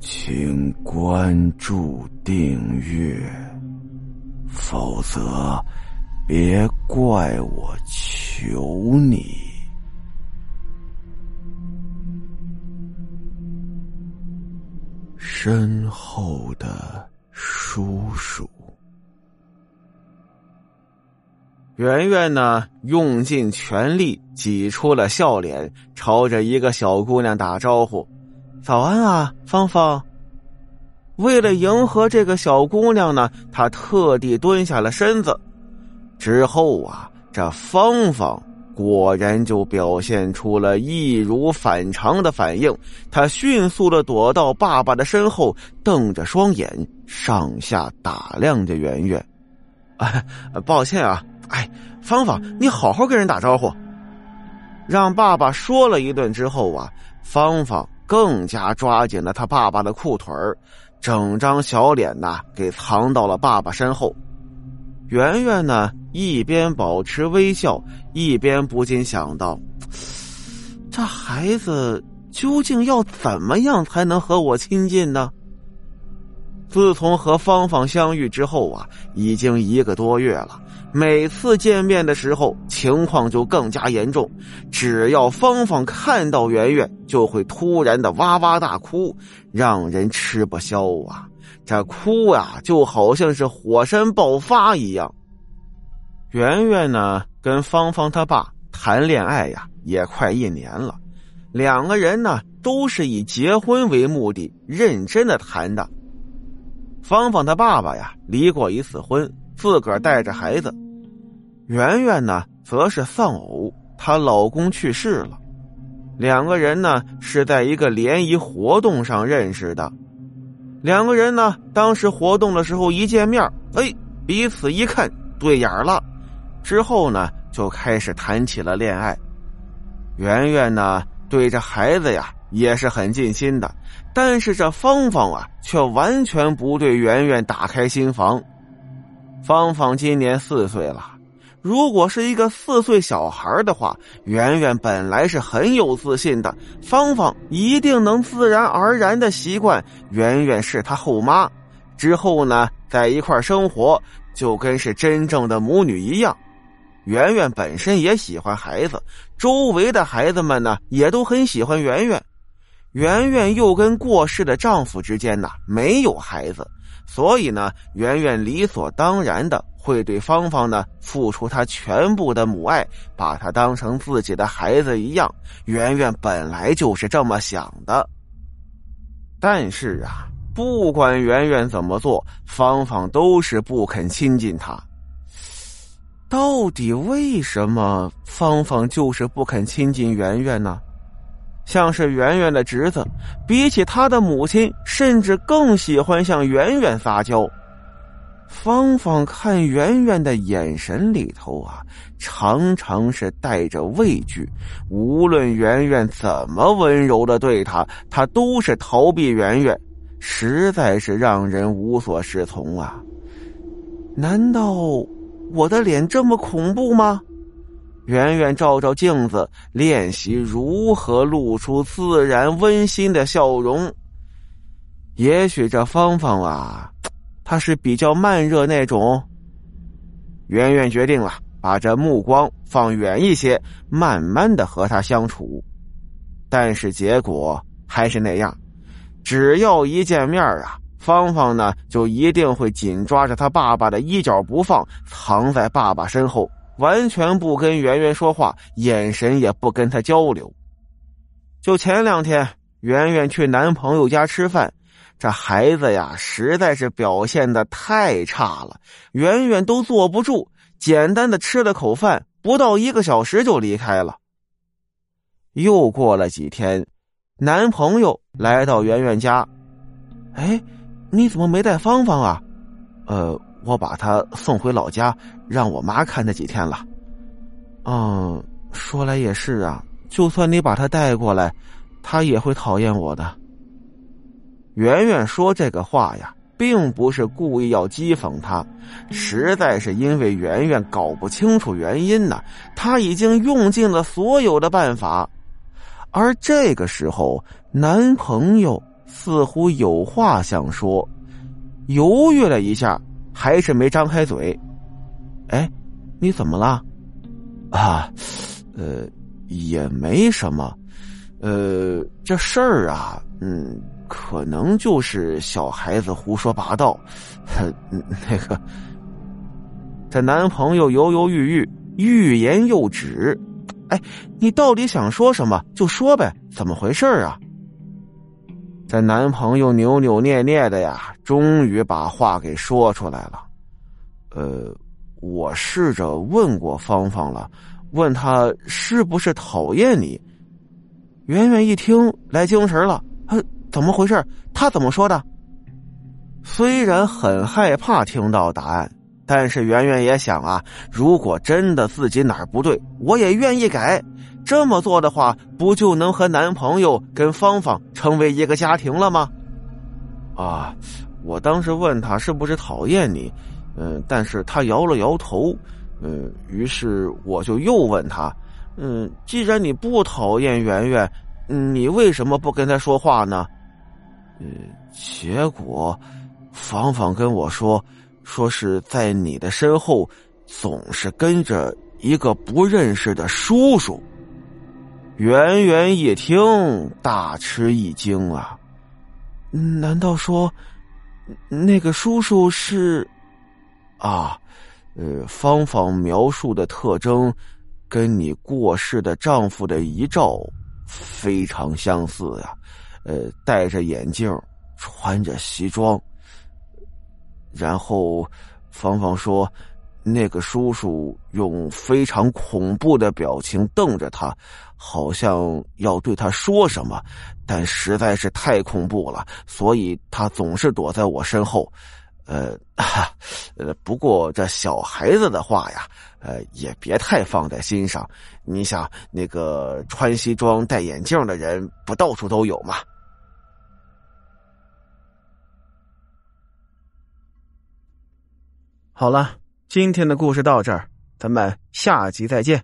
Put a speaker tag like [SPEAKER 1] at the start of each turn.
[SPEAKER 1] 请关注订阅，否则别怪我求你。身后的叔叔。
[SPEAKER 2] 圆圆呢，用尽全力挤出了笑脸，朝着一个小姑娘打招呼：“早安啊，芳芳。”为了迎合这个小姑娘呢，他特地蹲下了身子。之后啊，这芳芳果然就表现出了易如反常的反应，他迅速的躲到爸爸的身后，瞪着双眼，上下打量着圆圆。啊，抱歉啊。哎，芳芳，你好好跟人打招呼。让爸爸说了一顿之后啊，芳芳更加抓紧了他爸爸的裤腿儿，整张小脸呐给藏到了爸爸身后。圆圆呢一边保持微笑，一边不禁想到：这孩子究竟要怎么样才能和我亲近呢？自从和芳芳相遇之后啊，已经一个多月了。每次见面的时候，情况就更加严重。只要芳芳看到圆圆，就会突然的哇哇大哭，让人吃不消啊！这哭啊，就好像是火山爆发一样。圆圆呢，跟芳芳他爸谈恋爱呀，也快一年了。两个人呢，都是以结婚为目的，认真的谈的。芳芳她爸爸呀，离过一次婚，自个儿带着孩子；圆圆呢，则是丧偶，她老公去世了。两个人呢，是在一个联谊活动上认识的。两个人呢，当时活动的时候一见面，哎，彼此一看对眼了，之后呢，就开始谈起了恋爱。圆圆呢，对着孩子呀。也是很尽心的，但是这芳芳啊，却完全不对圆圆打开心房。芳芳今年四岁了，如果是一个四岁小孩的话，圆圆本来是很有自信的，芳芳一定能自然而然的习惯圆圆是她后妈，之后呢，在一块生活就跟是真正的母女一样。圆圆本身也喜欢孩子，周围的孩子们呢，也都很喜欢圆圆。圆圆又跟过世的丈夫之间呢没有孩子，所以呢，圆圆理所当然的会对芳芳呢付出她全部的母爱，把她当成自己的孩子一样。圆圆本来就是这么想的，但是啊，不管圆圆怎么做，芳芳都是不肯亲近她。到底为什么芳芳就是不肯亲近圆圆呢？像是圆圆的侄子，比起他的母亲，甚至更喜欢向圆圆撒娇。芳芳看圆圆的眼神里头啊，常常是带着畏惧。无论圆圆怎么温柔的对他，他都是逃避圆圆，实在是让人无所适从啊！难道我的脸这么恐怖吗？圆圆照照镜子，练习如何露出自然温馨的笑容。也许这芳芳啊，她是比较慢热那种。圆圆决定了，把这目光放远一些，慢慢的和他相处。但是结果还是那样，只要一见面啊，芳芳呢就一定会紧抓着他爸爸的衣角不放，藏在爸爸身后。完全不跟圆圆说话，眼神也不跟他交流。就前两天，圆圆去男朋友家吃饭，这孩子呀，实在是表现的太差了，圆圆都坐不住，简单的吃了口饭，不到一个小时就离开了。又过了几天，男朋友来到圆圆家，哎，你怎么没带芳芳啊？呃。我把他送回老家，让我妈看他几天了。嗯，说来也是啊，就算你把他带过来，他也会讨厌我的。圆圆说这个话呀，并不是故意要讥讽他，实在是因为圆圆搞不清楚原因呢。他已经用尽了所有的办法，而这个时候，男朋友似乎有话想说，犹豫了一下，还是没张开嘴。哎，你怎么了？啊，呃，也没什么。呃，这事儿啊，嗯，可能就是小孩子胡说八道。那个，这男朋友犹犹豫豫，欲言又止。哎，你到底想说什么？就说呗，怎么回事啊？这男朋友扭扭捏捏的呀，终于把话给说出来了。呃，我试着问过芳芳了，问他是不是讨厌你。圆圆一听来精神了，呃，怎么回事？他怎么说的？虽然很害怕听到答案，但是圆圆也想啊，如果真的自己哪儿不对，我也愿意改。这么做的话，不就能和男朋友跟芳芳成为一个家庭了吗？啊，我当时问他是不是讨厌你，嗯，但是他摇了摇头，嗯，于是我就又问他。嗯，既然你不讨厌圆圆，你为什么不跟他说话呢？嗯，结果，芳芳跟我说，说是在你的身后总是跟着一个不认识的叔叔。圆圆一听，大吃一惊啊！难道说，那个叔叔是？啊，呃，芳芳描述的特征。跟你过世的丈夫的遗照非常相似呀，呃，戴着眼镜，穿着西装。然后，芳芳说，那个叔叔用非常恐怖的表情瞪着他，好像要对他说什么，但实在是太恐怖了，所以他总是躲在我身后。呃，呃，不过这小孩子的话呀，呃，也别太放在心上。你想，那个穿西装戴眼镜的人，不到处都有吗？好了，今天的故事到这儿，咱们下集再见。